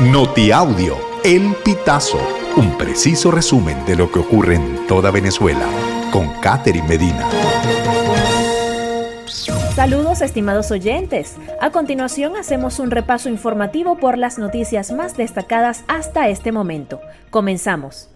Notiaudio, El Pitazo, un preciso resumen de lo que ocurre en toda Venezuela, con Catherine Medina. Saludos estimados oyentes. A continuación hacemos un repaso informativo por las noticias más destacadas hasta este momento. Comenzamos.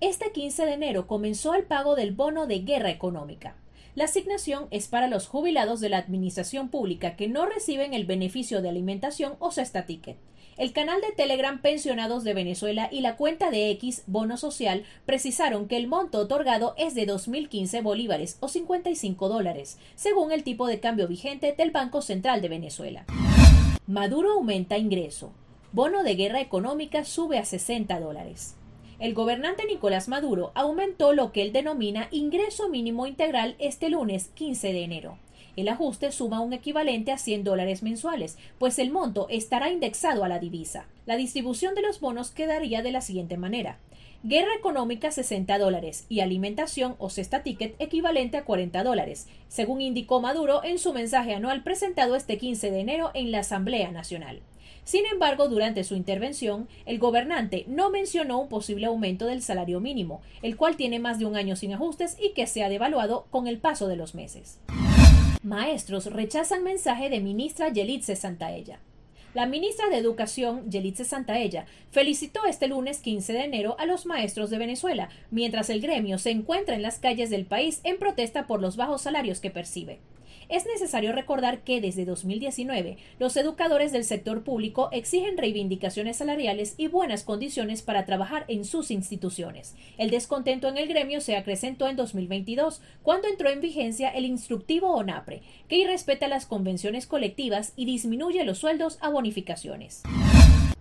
Este 15 de enero comenzó el pago del bono de guerra económica. La asignación es para los jubilados de la administración pública que no reciben el beneficio de alimentación o cesta ticket. El canal de Telegram Pensionados de Venezuela y la cuenta de X Bono Social precisaron que el monto otorgado es de 2.015 bolívares o 55 dólares, según el tipo de cambio vigente del Banco Central de Venezuela. Maduro aumenta ingreso. Bono de guerra económica sube a 60 dólares. El gobernante Nicolás Maduro aumentó lo que él denomina ingreso mínimo integral este lunes 15 de enero. El ajuste suma un equivalente a 100 dólares mensuales, pues el monto estará indexado a la divisa. La distribución de los bonos quedaría de la siguiente manera. Guerra económica 60 dólares y alimentación o cesta ticket equivalente a 40 dólares, según indicó Maduro en su mensaje anual presentado este 15 de enero en la Asamblea Nacional. Sin embargo, durante su intervención, el gobernante no mencionó un posible aumento del salario mínimo, el cual tiene más de un año sin ajustes y que se ha devaluado con el paso de los meses. Maestros rechazan mensaje de ministra Yelitze Santaella. La ministra de Educación, Yelitze Santaella, felicitó este lunes 15 de enero a los maestros de Venezuela, mientras el gremio se encuentra en las calles del país en protesta por los bajos salarios que percibe. Es necesario recordar que desde 2019 los educadores del sector público exigen reivindicaciones salariales y buenas condiciones para trabajar en sus instituciones. El descontento en el gremio se acrecentó en 2022, cuando entró en vigencia el instructivo ONAPRE, que irrespeta las convenciones colectivas y disminuye los sueldos a bonificaciones.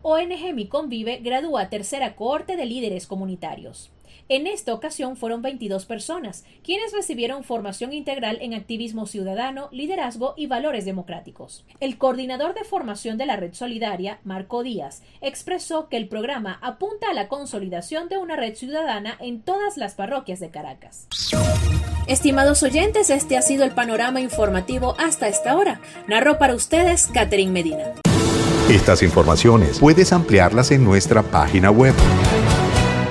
ONG Mi Convive gradúa tercera cohorte de líderes comunitarios. En esta ocasión fueron 22 personas, quienes recibieron formación integral en activismo ciudadano, liderazgo y valores democráticos. El coordinador de formación de la Red Solidaria, Marco Díaz, expresó que el programa apunta a la consolidación de una red ciudadana en todas las parroquias de Caracas. Estimados oyentes, este ha sido el panorama informativo hasta esta hora. Narró para ustedes Catherine Medina. Estas informaciones puedes ampliarlas en nuestra página web